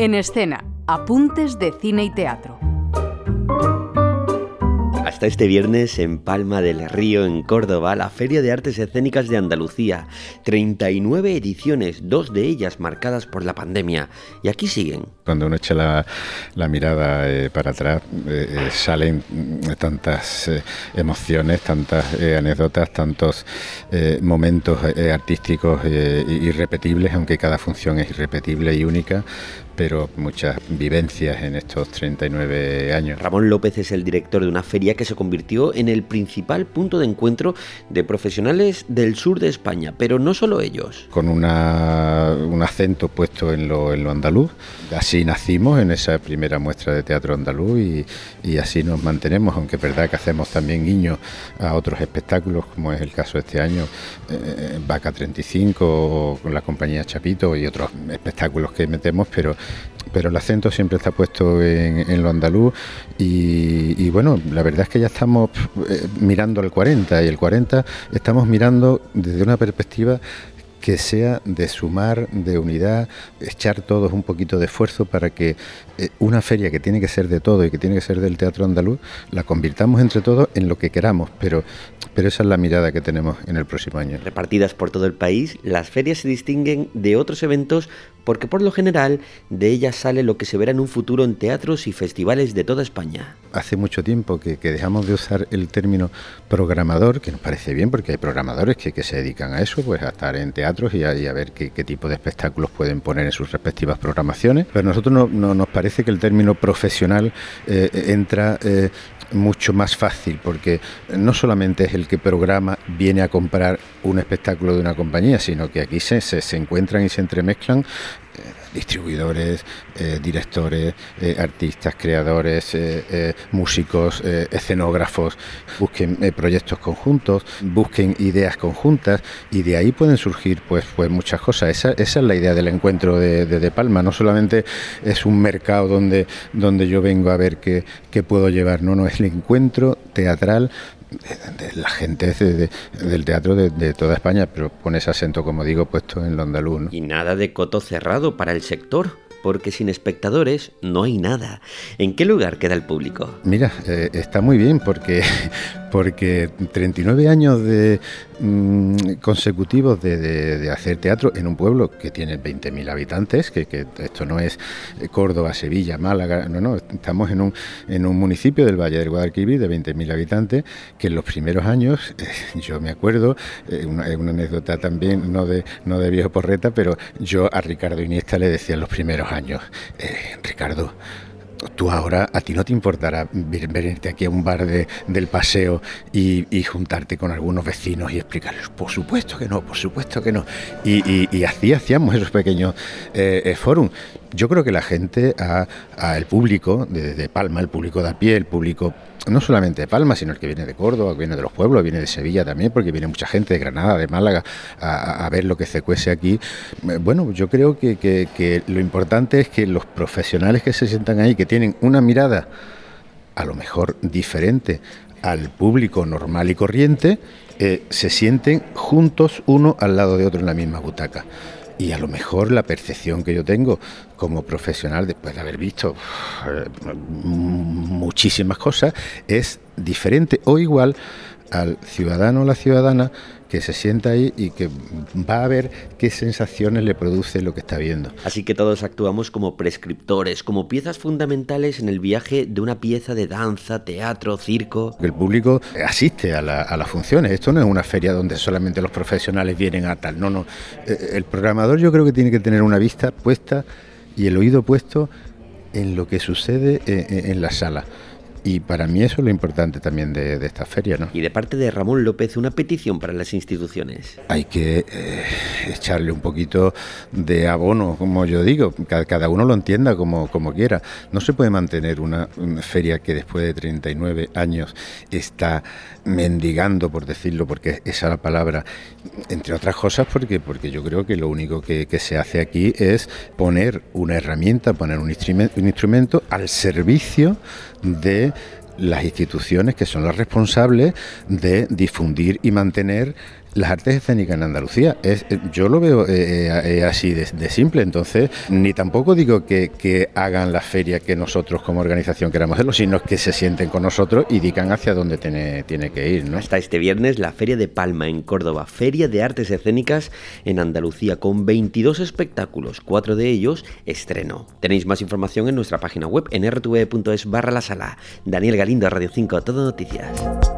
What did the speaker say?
En escena, apuntes de cine y teatro. Hasta este viernes en Palma del Río, en Córdoba, la Feria de Artes Escénicas de Andalucía. 39 ediciones, dos de ellas marcadas por la pandemia. Y aquí siguen. Cuando uno echa la, mirada eh, para atrás, eh, eh, salen tantas emociones, tantas anécdotas, tantos momentos artísticos irrepetibles, aunque cada función es irrepetible y única pero muchas vivencias en estos 39 años. Ramón López es el director de una feria que se convirtió en el principal punto de encuentro de profesionales del sur de España, pero no solo ellos. Con un acento puesto en lo, andaluz, así nacimos en esa primera muestra de teatro andaluz y, así nos mantenemos, aunque es verdad que hacemos también guiños a otros espectáculos, como es el caso este año, eh, Vaca 35 con la compañía Chapito y otros espectáculos que metemos, pero pero el acento siempre está puesto en, lo andaluz y, bueno, la verdad es que ya estamos eh, mirando al 40 y el 40 estamos mirando desde una perspectiva que sea de sumar, de unidad, echar todos un poquito de esfuerzo para que eh, una feria que tiene que ser de todo y que tiene que ser del teatro andaluz, la convirtamos entre todos en lo que queramos, pero, pero esa es la mirada que tenemos en el próximo año. Repartidas por todo el país, las ferias se distinguen de otros eventos porque por lo general de ellas sale lo que se verá en un futuro en teatros y festivales de toda España. Hace mucho tiempo que, dejamos de usar el término programador, que nos parece bien porque hay programadores que, se dedican a eso, pues a estar en y a, ver qué, tipo de espectáculos pueden poner en sus respectivas programaciones, pero a nosotros no, nos parece que el término profesional eh, entra eh, mucho más fácil, porque no solamente es el que programa, viene a comprar un espectáculo de una compañía, sino que aquí se, se, se encuentran y se entremezclan distribuidores, eh, directores, eh, artistas, creadores, eh, músicos, escenógrafos, busquen proyectos conjuntos, busquen ideas conjuntas y de ahí pueden surgir pues, pues muchas cosas. Esa, es la idea del encuentro de, de, Palma. No solamente es un mercado donde, donde yo vengo a ver qué, qué puedo llevar, no, no, es el encuentro teatral de, la gente del teatro de, toda España, pero con ese acento, como digo, puesto en lo andaluz. Y nada de coto cerrado para el sector porque sin espectadores no hay nada. ¿En qué lugar queda el público? Mira, eh, está muy bien porque, porque 39 años de, mm, consecutivos de, hacer teatro en un pueblo que tiene 20.000 habitantes, que, esto no es Córdoba, Sevilla, Málaga, no, no, estamos en un, en un municipio del Valle del Guadalquivir de 20.000 habitantes, que en los primeros años, eh, yo me acuerdo, eh, una, una, anécdota también, no de, no de viejo porreta, pero yo a Ricardo Iniesta le decía en los primeros años, eh, Ricardo, tú ahora a ti no te importará venirte aquí a un bar de, del paseo y, juntarte con algunos vecinos y explicarles, por supuesto que no, por supuesto que no. Y, así hacíamos esos pequeños eh, eh Yo creo que la gente, a, el público de, Palma, el público de a pie, el público no solamente de Palma, sino el que viene de Córdoba, que viene de los pueblos, viene de Sevilla también, porque viene mucha gente de Granada, de Málaga, a, ver lo que se cuece aquí. Eh, bueno, yo creo que, que, lo importante es que los profesionales que se sientan ahí, que tienen una mirada a lo mejor diferente al público normal y corriente, eh, se sienten juntos uno al lado de otro en la misma butaca. Y a lo mejor la percepción que yo tengo como profesional, después de haber visto eh, muchísimas cosas, es diferente o igual al ciudadano o la ciudadana que se sienta ahí y que va a ver qué sensaciones le produce lo que está viendo. Así que todos actuamos como prescriptores, como piezas fundamentales en el viaje de una pieza de danza, teatro, circo. El público asiste a, las funciones. Esto no es una feria donde solamente los profesionales vienen a tal. No, no. Eh, el programador yo creo que tiene que tener una vista puesta y el oído puesto en lo que sucede en la sala. Y para mí eso es lo importante también de, esta feria. ¿no? Y de parte de Ramón López, una petición para las instituciones. Hay que eh, echarle un poquito de abono, como yo digo, cada, cada uno lo entienda como, como, quiera. No se puede mantener una, feria que después de 39 años está mendigando, por decirlo, porque esa es la palabra, entre otras cosas, porque, porque yo creo que lo único que, que se hace aquí es poner una herramienta, poner un instrumento, un instrumento al servicio de las instituciones que son las responsables de difundir y mantener las artes escénicas en Andalucía. Es, eh, yo lo veo eh, así de, simple, entonces ni tampoco digo que, hagan la feria que nosotros como organización queramos hacerlo, sino que se sienten con nosotros y digan hacia dónde tiene, tiene que ir. ¿no? Hasta este viernes la Feria de Palma en Córdoba, Feria de Artes Escénicas en Andalucía, con 22 espectáculos, cuatro de ellos estreno. Tenéis más información en nuestra página web en rtv.es barra la sala. Daniel Galindo, Radio 5, Todo Noticias.